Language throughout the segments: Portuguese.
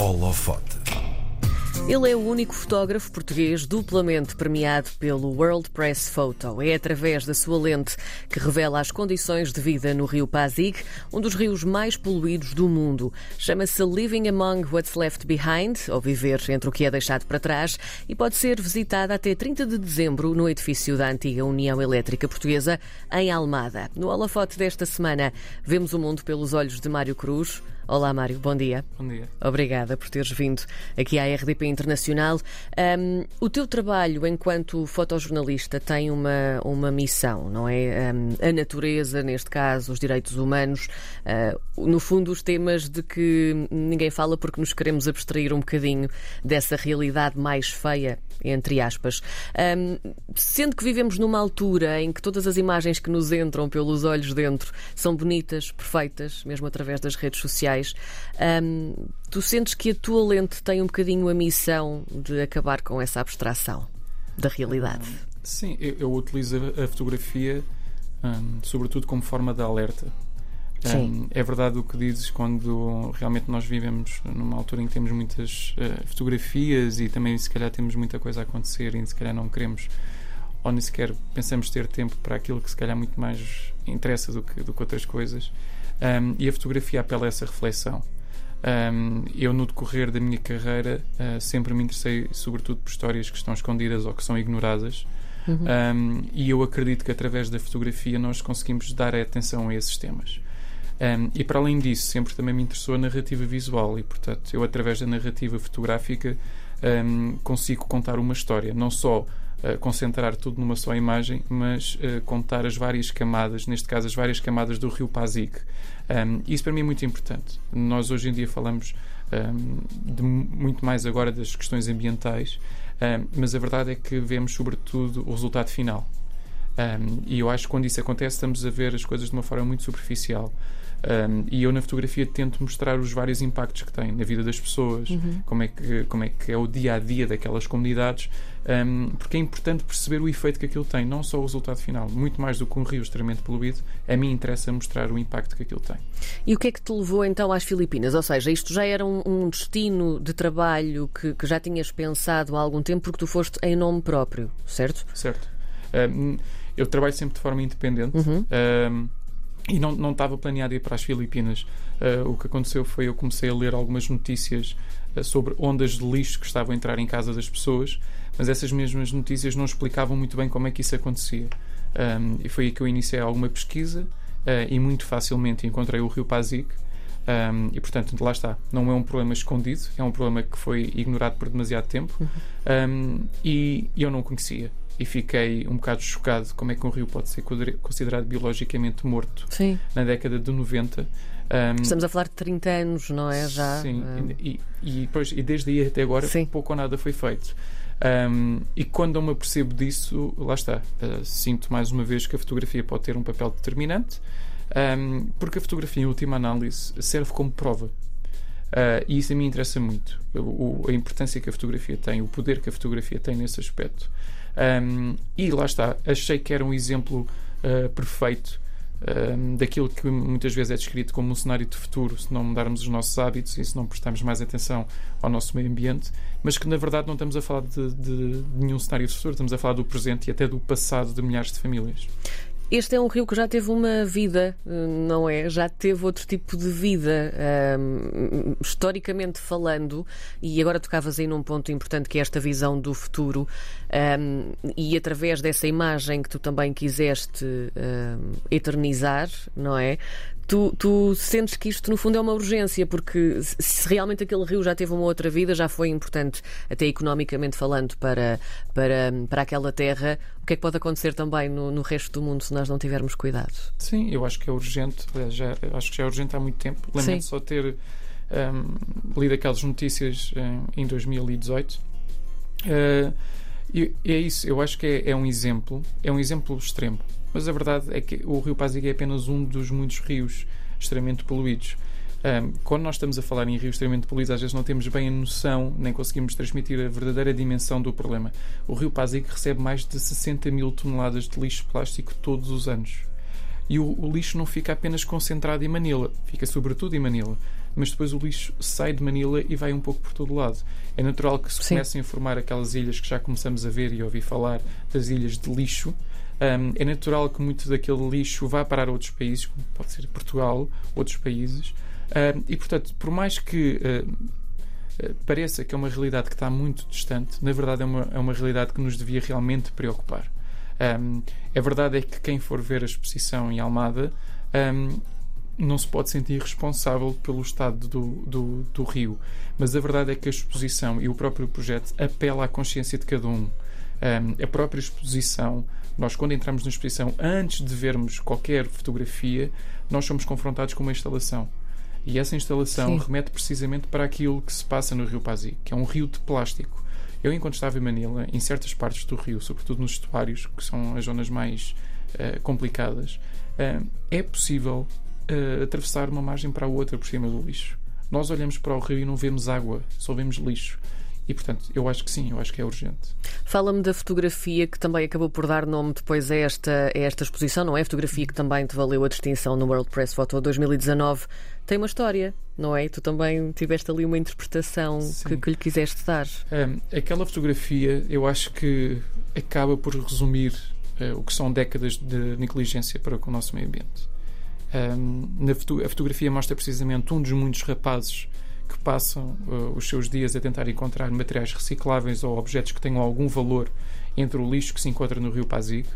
Holofote. Ele é o único fotógrafo português duplamente premiado pelo World Press Photo. É através da sua lente que revela as condições de vida no rio Pasig, um dos rios mais poluídos do mundo. Chama-se Living Among What's Left Behind, ou Viver entre o que é deixado para trás, e pode ser visitada até 30 de dezembro no edifício da antiga União Elétrica Portuguesa, em Almada. No holofote desta semana, vemos o mundo pelos olhos de Mário Cruz. Olá, Mário, bom dia. Bom dia. Obrigada por teres vindo aqui à RDP Internacional. Um, o teu trabalho enquanto fotojornalista tem uma, uma missão, não é? Um, a natureza, neste caso, os direitos humanos, uh, no fundo, os temas de que ninguém fala porque nos queremos abstrair um bocadinho dessa realidade mais feia, entre aspas. Um, sendo que vivemos numa altura em que todas as imagens que nos entram pelos olhos dentro são bonitas, perfeitas, mesmo através das redes sociais um, tu sentes que a tua lente tem um bocadinho a missão de acabar com essa abstração da realidade? Sim, eu, eu, utilizo a fotografia sobretudo como forma de alerta. Sim. é verdade o que dizes quando realmente nós vivemos numa altura em que temos muitas uh, fotografias e também se calhar temos muita coisa a acontecer e se calhar não queremos ou nem sequer pensamos ter tempo para aquilo que se calhar muito mais interessa do que, do que outras coisas. Um, e a fotografia apela a essa reflexão. Um, eu, no decorrer da minha carreira, uh, sempre me interessei, sobretudo, por histórias que estão escondidas ou que são ignoradas. Uhum. Um, e eu acredito que através da fotografia nós conseguimos dar atenção a esses temas. Um, e para além disso, sempre também me interessou a narrativa visual e, portanto, eu através da narrativa fotográfica um, consigo contar uma história, não só uh, concentrar tudo numa só imagem, mas uh, contar as várias camadas, neste caso as várias camadas do rio Pasig. Um, isso para mim é muito importante. Nós hoje em dia falamos um, de muito mais agora das questões ambientais, um, mas a verdade é que vemos sobretudo o resultado final. e eu acho que quando isso acontece estamos a ver as coisas de uma forma muito superficial. Um, e eu na fotografia tento mostrar os vários impactos que tem na vida das pessoas, uhum. como, é que, como é que é o dia a dia daquelas comunidades, um, porque é importante perceber o efeito que aquilo tem, não só o resultado final, muito mais do que um rio extremamente poluído, a mim interessa mostrar o impacto que aquilo tem. E o que é que te levou então às Filipinas? Ou seja, isto já era um, um destino de trabalho que, que, já tinhas pensado há algum tempo porque tu foste em nome próprio, certo? Certo. Um, eu trabalho sempre de forma independente. Uhum e não, não estava planeado ir para as Filipinas. Uh, o que aconteceu foi eu comecei a ler algumas notícias uh, sobre ondas de lixo que estavam a entrar em casa das pessoas, mas essas mesmas notícias não explicavam muito bem como é que isso acontecia. Um, e foi aí que eu iniciei alguma pesquisa uh, e muito facilmente encontrei o Rio Pasig. Um, e portanto, lá está. Não é um problema escondido, é um problema que foi ignorado por demasiado tempo uhum. um, e eu não conhecia e fiquei um bocado chocado como é que um rio pode ser considerado biologicamente morto Sim. na década de 90. Um, Estamos a falar de 30 anos, não é? Já. Sim, um... e, e, pois, e desde aí até agora sim. pouco ou nada foi feito. Um, e quando eu me apercebo disso, lá está, uh, sinto mais uma vez que a fotografia pode ter um papel determinante, porque a fotografia, em última análise, serve como prova. Uh, e isso a mim interessa muito. O, a importância que a fotografia tem, o poder que a fotografia tem nesse aspecto. Um, e lá está, achei que era um exemplo uh, perfeito um, daquilo que muitas vezes é descrito como um cenário de futuro, se não mudarmos os nossos hábitos e se não prestarmos mais atenção ao nosso meio ambiente, mas que na verdade não estamos a falar de, de, de nenhum cenário de futuro, estamos a falar do presente e até do passado de milhares de famílias. Este é um rio que já teve uma vida, não é? Já teve outro tipo de vida, um, historicamente falando, e agora tocavas aí num ponto importante que é esta visão do futuro, um, e através dessa imagem que tu também quiseste um, eternizar, não é? Tu, tu, sentes que isto, no fundo, é uma urgência, porque se realmente aquele rio já teve uma outra vida, já foi importante, até economicamente falando, para, para, para aquela terra, o que é que pode acontecer também no, no resto do mundo se nós não tivermos cuidado? Sim, eu acho que é urgente, já, acho que já é urgente há muito tempo. Lamento só ter um, lido aquelas notícias um, em 2018. Uh, e é isso, eu acho que é, é um exemplo, é um exemplo extremo. Mas a verdade é que o rio Pasig é apenas um dos muitos rios extremamente poluídos. Um, quando nós estamos a falar em rios extremamente poluídos, às vezes não temos bem a noção, nem conseguimos transmitir a verdadeira dimensão do problema. O rio Pasig recebe mais de 60 mil toneladas de lixo plástico todos os anos. E o, o lixo não fica apenas concentrado em Manila, fica sobretudo em Manila. Mas depois o lixo sai de Manila e vai um pouco por todo lado. É natural que se Sim. comecem a formar aquelas ilhas que já começamos a ver e ouvir falar das ilhas de lixo. Um, é natural que muito daquele lixo vá parar a outros países, como pode ser Portugal, outros países. Um, e, portanto, por mais que uh, pareça que é uma realidade que está muito distante, na verdade é uma, é uma realidade que nos devia realmente preocupar. Um, a verdade é que quem for ver a exposição em Almada um, não se pode sentir responsável pelo estado do, do, do, rio. Mas a verdade é que a exposição e o próprio projeto apela à consciência de cada um. Um, a própria exposição, nós quando entramos na exposição, antes de vermos qualquer fotografia, nós somos confrontados com uma instalação. E essa instalação Sim. remete precisamente para aquilo que se passa no Rio Pazi, que é um rio de plástico. Eu, enquanto estava em Manila, em certas partes do rio, sobretudo nos estuários, que são as zonas mais uh, complicadas, uh, é possível uh, atravessar uma margem para a outra por cima do lixo. Nós olhamos para o rio e não vemos água, só vemos lixo. E, portanto, eu acho que sim, eu acho que é urgente. Fala-me da fotografia que também acabou por dar nome depois a esta, a esta exposição, não é? A fotografia que também te valeu a distinção no World Press Photo 2019. Tem uma história, não é? Tu também tiveste ali uma interpretação que, que, lhe quiseste dar. Um, aquela fotografia, eu acho que acaba por resumir uh, o que são décadas de negligência para com o nosso meio ambiente. Na foto a fotografia mostra precisamente um dos muitos rapazes que passam uh, os seus dias a tentar encontrar materiais recicláveis ou objetos que tenham algum valor entre o lixo que se encontra no Rio Pasig.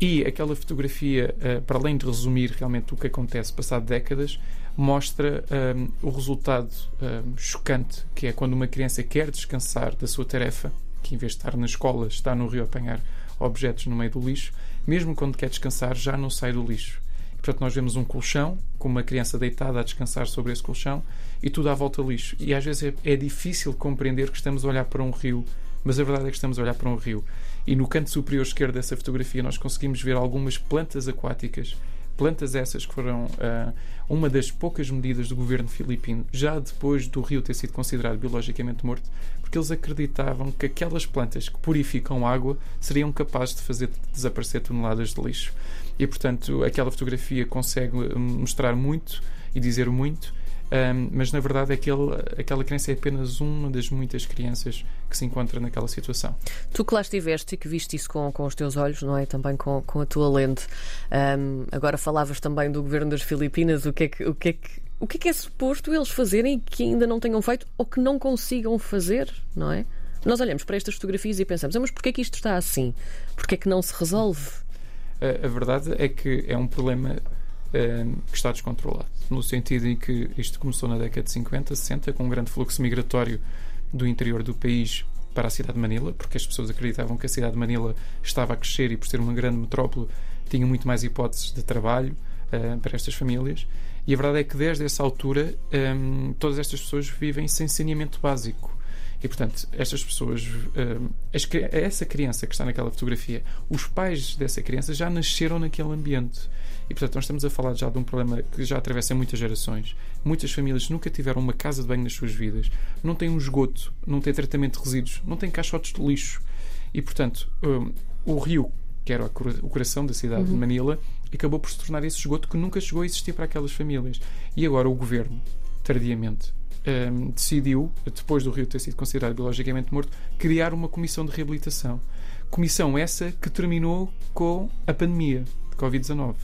E aquela fotografia, uh, para além de resumir realmente o que acontece passado décadas, mostra um, o resultado um, chocante, que é quando uma criança quer descansar da sua tarefa, que em vez de estar na escola está no rio a apanhar objetos no meio do lixo, mesmo quando quer descansar já não sai do lixo Portanto, nós vemos um colchão com uma criança deitada a descansar sobre esse colchão e tudo à volta lixo. E às vezes é, é difícil compreender que estamos a olhar para um rio, mas a verdade é que estamos a olhar para um rio. E no canto superior esquerdo dessa fotografia nós conseguimos ver algumas plantas aquáticas Plantas essas que foram uh, uma das poucas medidas do governo filipino, já depois do rio ter sido considerado biologicamente morto, porque eles acreditavam que aquelas plantas que purificam água seriam capazes de fazer desaparecer toneladas de lixo. E, portanto, aquela fotografia consegue mostrar muito e dizer muito um, mas na verdade aquele, aquela criança é apenas uma das muitas crianças que se encontra naquela situação. Tu que lá estiveste e que viste isso com, com os teus olhos, não é? Também com, com a tua lente. Um, agora falavas também do governo das Filipinas, o que é que. O que é que o que é, que é suposto eles fazerem que ainda não tenham feito ou que não consigam fazer, não é? Nós olhamos para estas fotografias e pensamos, ah, mas porquê é que isto está assim? Porquê é que não se resolve? A, a verdade é que é um problema Ehm, que está descontrolado. No sentido em que isto começou na década de 50, 60, com um grande fluxo migratório do interior do país para a cidade de Manila, porque as pessoas acreditavam que a cidade de Manila estava a crescer e, por ser uma grande metrópole, tinha muito mais hipóteses de trabalho uh, para estas famílias. E a verdade é que, desde essa altura, um, todas estas pessoas vivem sem saneamento básico. E, portanto, estas pessoas, um, ehm, essa criança que está naquela fotografia, os pais dessa criança já nasceram naquele ambiente. E, portanto, nós estamos a falar já de um problema que já atravessa muitas gerações. Muitas famílias nunca tiveram uma casa de banho nas suas vidas, não têm um esgoto, não têm tratamento de resíduos, não têm caixotes de lixo. E, portanto, um, o rio, que era o coração da cidade uhum. de Manila, acabou por se tornar esse esgoto que nunca chegou a existir para aquelas famílias. E agora o governo, tardiamente, um, decidiu, depois do rio ter sido considerado biologicamente morto, criar uma comissão de reabilitação. Comissão essa que terminou com a pandemia de Covid-19.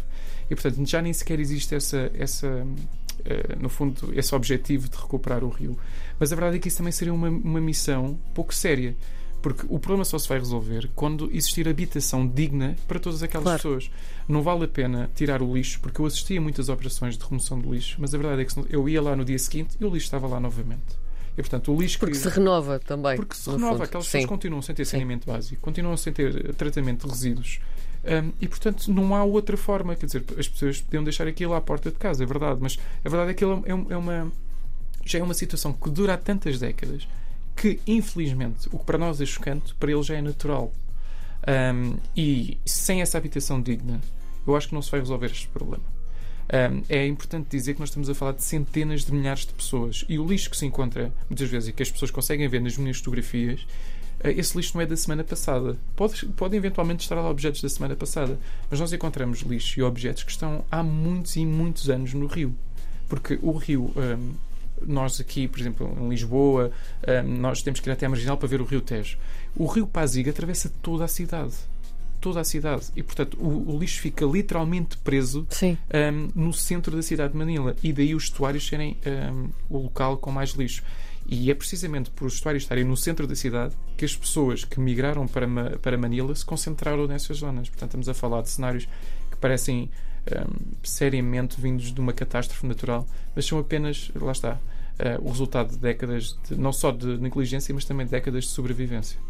E, portanto, já nem sequer existe essa, essa uh, no fundo, esse objetivo de recuperar o rio. Mas a verdade é que isso também seria uma, uma missão pouco séria. Porque o problema só se vai resolver quando existir habitação digna para todas aquelas claro. pessoas. Não vale a pena tirar o lixo, porque eu assisti a muitas operações de remoção de lixo, mas a verdade é que eu ia lá no dia seguinte e o lixo estava lá novamente. E, portanto, o lixo porque que... se renova também. Porque se renova. Fundo. Aquelas Sim. pessoas continuam sem ter saneamento básico, continuam sem ter tratamento de resíduos. Um, e portanto não há outra forma, quer dizer, as pessoas podiam deixar aquilo à porta de casa, é verdade, mas a verdade é que é, é uma já é uma situação que dura há tantas décadas que infelizmente o que para nós é chocante, para eles já é natural. Um, e sem essa habitação digna, eu acho que não se vai resolver este problema. Um, é importante dizer que nós estamos a falar de centenas de milhares de pessoas e o lixo que se encontra muitas vezes e que as pessoas conseguem ver nas minhas fotografias eh, esse lixo não é da semana passada. Pode, pode eventualmente estar lá objetos da semana passada, mas nós encontramos lixo e objetos que estão há muitos e muitos anos no rio. Porque o rio, um, nós aqui, por exemplo, em Lisboa, um, nós temos que ir até a Marginal para ver o Rio Tejo. O Rio Pasig atravessa toda a cidade toda a cidade. E, portanto, o, o lixo fica literalmente preso um, no centro da cidade de Manila. E daí os estuários serem um, o local com mais lixo. E é precisamente por os estuários estarem no centro da cidade que as pessoas que migraram para, para Manila se concentraram nessas zonas. Portanto, estamos a falar de cenários parecem um, seriamente vindos de uma catástrofe natural, mas são apenas, lá está, uh, o resultado de décadas, de, não só de negligência, mas também de décadas de sobrevivência.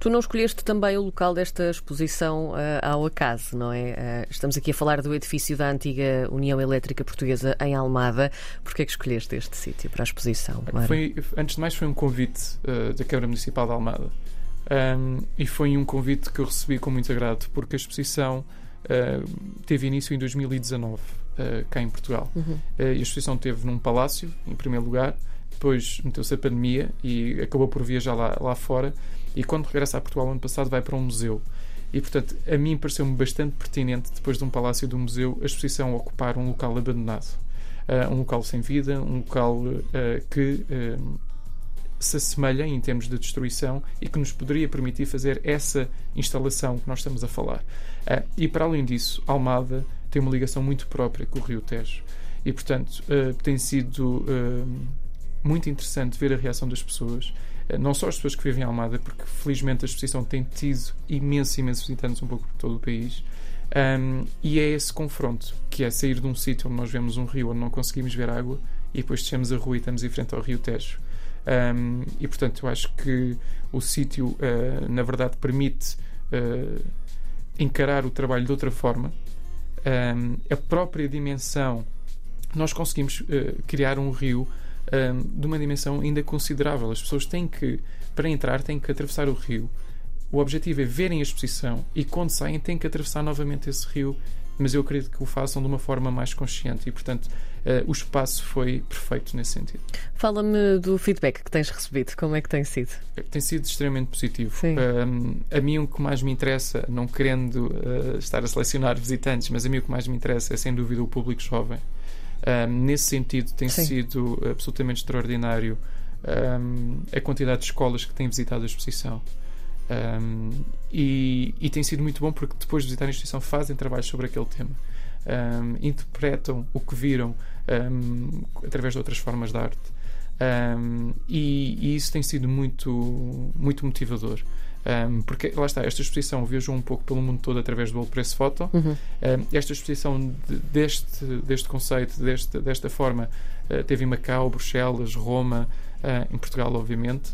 Tu não escolheste também o local desta exposição uh, ao acaso, não é? Uh, estamos aqui a falar do edifício da antiga União Elétrica Portuguesa em Almada. Porquê é que escolheste este sítio para a exposição? Foi, antes de mais, foi um convite da Câmara Municipal de Almada. Um, e foi um convite que eu recebi com muito agrado, porque a exposição teve início em 2019 uh, cá em Portugal. Uhum. Uh, a exposição teve num palácio, em primeiro lugar, depois meteu-se a pandemia e acabou por viajar lá, lá fora. E quando regressa a Portugal, ano passado, vai para um museu. E, portanto, a mim pareceu-me bastante pertinente, depois de um palácio e de um museu, a exposição ocupar um local abandonado. Uh, um local sem vida, um local uh, que uh, se assemelha em termos de destruição e que nos poderia permitir fazer essa instalação que nós estamos a falar. e, para além disso, Almada tem uma ligação muito própria com o Rio Tejo. E, portanto, uh, tem sido uh, muito interessante ver a reação das pessoas. Uh, não só as pessoas que vivem em Almada, porque felizmente a exposição tem tido imensos, imensos visitantes um pouco por todo o país. Um, e é esse confronto, que é sair de um sítio onde nós vemos um rio onde não conseguimos ver água e depois descemos a rua e estamos em frente ao Rio Tejo. Um, e portanto, eu acho que o sítio, uh, na verdade, permite uh, encarar o trabalho de outra forma um, a própria dimensão, nós conseguimos uh, criar um rio um, de uma dimensão ainda considerável. As pessoas têm que, para entrar, têm que atravessar o rio. O objetivo é verem a exposição e, quando saem, têm que atravessar novamente esse rio mas eu acredito que o façam de uma forma mais consciente e, portanto, uh, o espaço foi perfeito nesse sentido. Fala-me do feedback que tens recebido, como é que tem sido? Eh, tem sido extremamente positivo. Um, a mim o que mais me interessa, não querendo uh, estar a selecionar visitantes, mas a mim o que mais me interessa é sem dúvida o público jovem. Um, nesse sentido, tem Sim. sido absolutamente extraordinário um, a quantidade de escolas que têm visitado a exposição. Um, e, e, tem sido muito bom porque depois de visitar a instituição fazem trabalhos sobre aquele tema. Um, interpretam o que viram um, através de outras formas de arte. E, e, isso tem sido muito, muito motivador. porque lá está, esta exposição viajou um pouco pelo mundo todo através do Old Press Photo. Uhum. esta exposição de, deste, deste conceito, deste, desta forma, uh, teve em Macau, Bruxelas, Roma, uh, em Portugal, obviamente.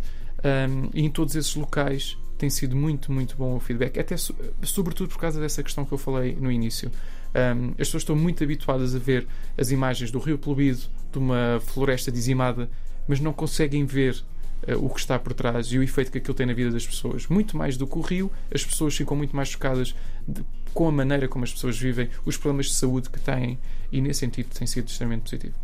e em todos esses locais tem sido muito, muito bom o feedback, até sobretudo por causa dessa questão que eu falei no início. Um, as pessoas estão muito habituadas a ver as imagens do rio poluído, de uma floresta dizimada, mas não conseguem ver uh, o que está por trás e o efeito que aquilo tem na vida das pessoas. Muito mais do que o rio, as pessoas ficam muito mais chocadas de, com a maneira como as pessoas vivem, os problemas de saúde que têm, e nesse sentido tem sido extremamente positivo.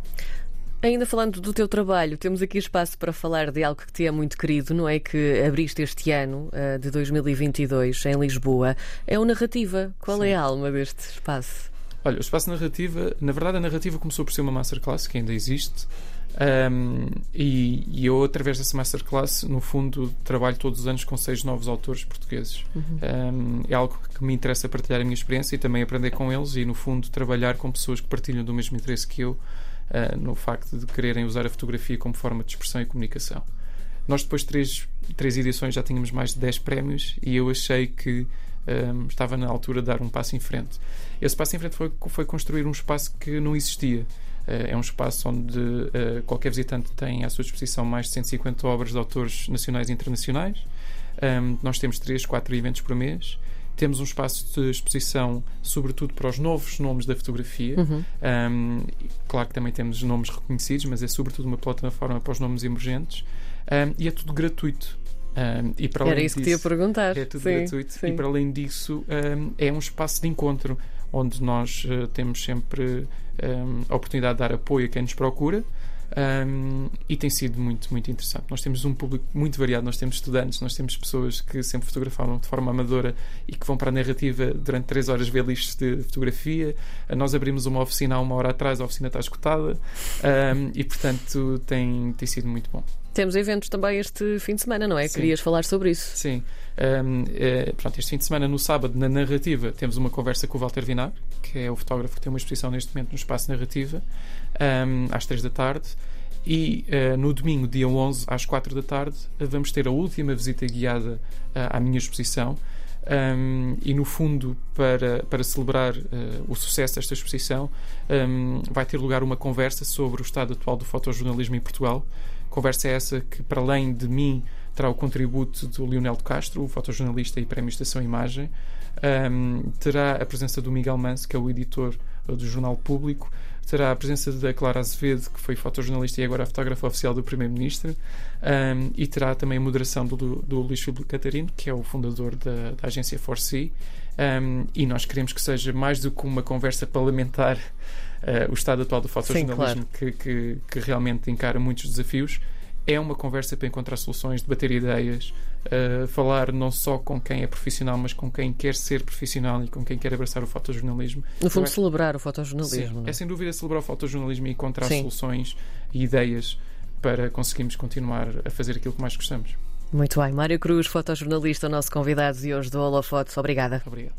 Ainda falando do teu trabalho, temos aqui espaço para falar de algo que te é muito querido, não é? Que abriste este ano uh, de 2022 em Lisboa. É o Narrativa. Qual Sim. é a alma deste espaço? Olha, o espaço Narrativa, na verdade, a Narrativa começou por ser uma masterclass que ainda existe. Um, e, e, eu, através dessa masterclass, no fundo, trabalho todos os anos com seis novos autores portugueses. Uhum. Um, é algo que me interessa partilhar a minha experiência e também aprender com eles e, no fundo, trabalhar com pessoas que partilham do mesmo interesse que eu uh, no facto de quererem usar a fotografia como forma de expressão e comunicação. Nós, depois de três, três edições, já tínhamos mais de 10 prémios e eu achei que um, estava na altura de dar um passo em frente. Esse passo em frente foi, foi construir um espaço que não existia. Uh, é um espaço onde uh, qualquer visitante tem à sua disposição mais de 150 obras de autores nacionais e internacionais. Um, nós temos 3, 4 eventos por mês temos um espaço de exposição, sobretudo para os novos nomes da fotografia. Uhum. Um, claro que também temos nomes reconhecidos, mas é sobretudo uma plataforma para os nomes emergentes. Um, e é tudo gratuito. Um, e para Era isso disso, que te ia perguntar. É tudo sim, gratuito. Sim. E para além disso, é um espaço de encontro onde nós uh, temos sempre a oportunidade de dar apoio a quem nos procura. Um, e tem sido muito, muito interessante. Nós temos um público muito variado, nós temos estudantes, nós temos pessoas que sempre fotografavam de forma amadora e que vão para a narrativa durante três horas ver listas de fotografia. Nós abrimos uma oficina há uma hora atrás, a oficina está escutada um, e, portanto, tem, tem sido muito bom. Temos eventos também este fim de semana, não é? Sim. Querias falar sobre isso? Sim. Um, é, pronto, este fim de semana, no sábado, na narrativa, temos uma conversa com o Walter Vinar, que é o fotógrafo que tem uma exposição neste momento no Espaço Narrativa, um, às três da tarde. E uh, no domingo, dia 11, às 4 da tarde, vamos ter a última visita guiada uh, à minha exposição. Um, e no fundo, para, para celebrar uh, o sucesso desta exposição, um, vai ter lugar uma conversa sobre o estado atual do fotojornalismo em Portugal. Conversa essa que, para além de mim, terá o contributo do Lionel de Castro, o fotojornalista e prémio Estação Imagem. Um, terá a presença do Miguel Manso, que é o editor do Jornal Público. Terá a presença da Clara Azevedo, que foi fotojornalista e agora fotógrafa oficial do Primeiro-Ministro. Um, e terá também a moderação do, do Luís Filipe Catarino, que é o fundador da, da agência Forsea. Um, e nós queremos que seja mais do que uma conversa parlamentar uh, o estado atual do fotojornalismo, claro. que, que, que realmente encara muitos desafios é uma conversa para encontrar soluções, debater ideias, uh, falar não só com quem é profissional, mas com quem quer ser profissional e com quem quer abraçar o fotojornalismo. No fundo, acho... celebrar o fotojornalismo. Sim, é? é sem dúvida celebrar o fotojornalismo e encontrar Sim. soluções e ideias para conseguirmos continuar a fazer aquilo que mais gostamos. Muito bem. Mário Cruz, fotojornalista, nosso convidado de hoje do Holofotos. Obrigada. Obrigado.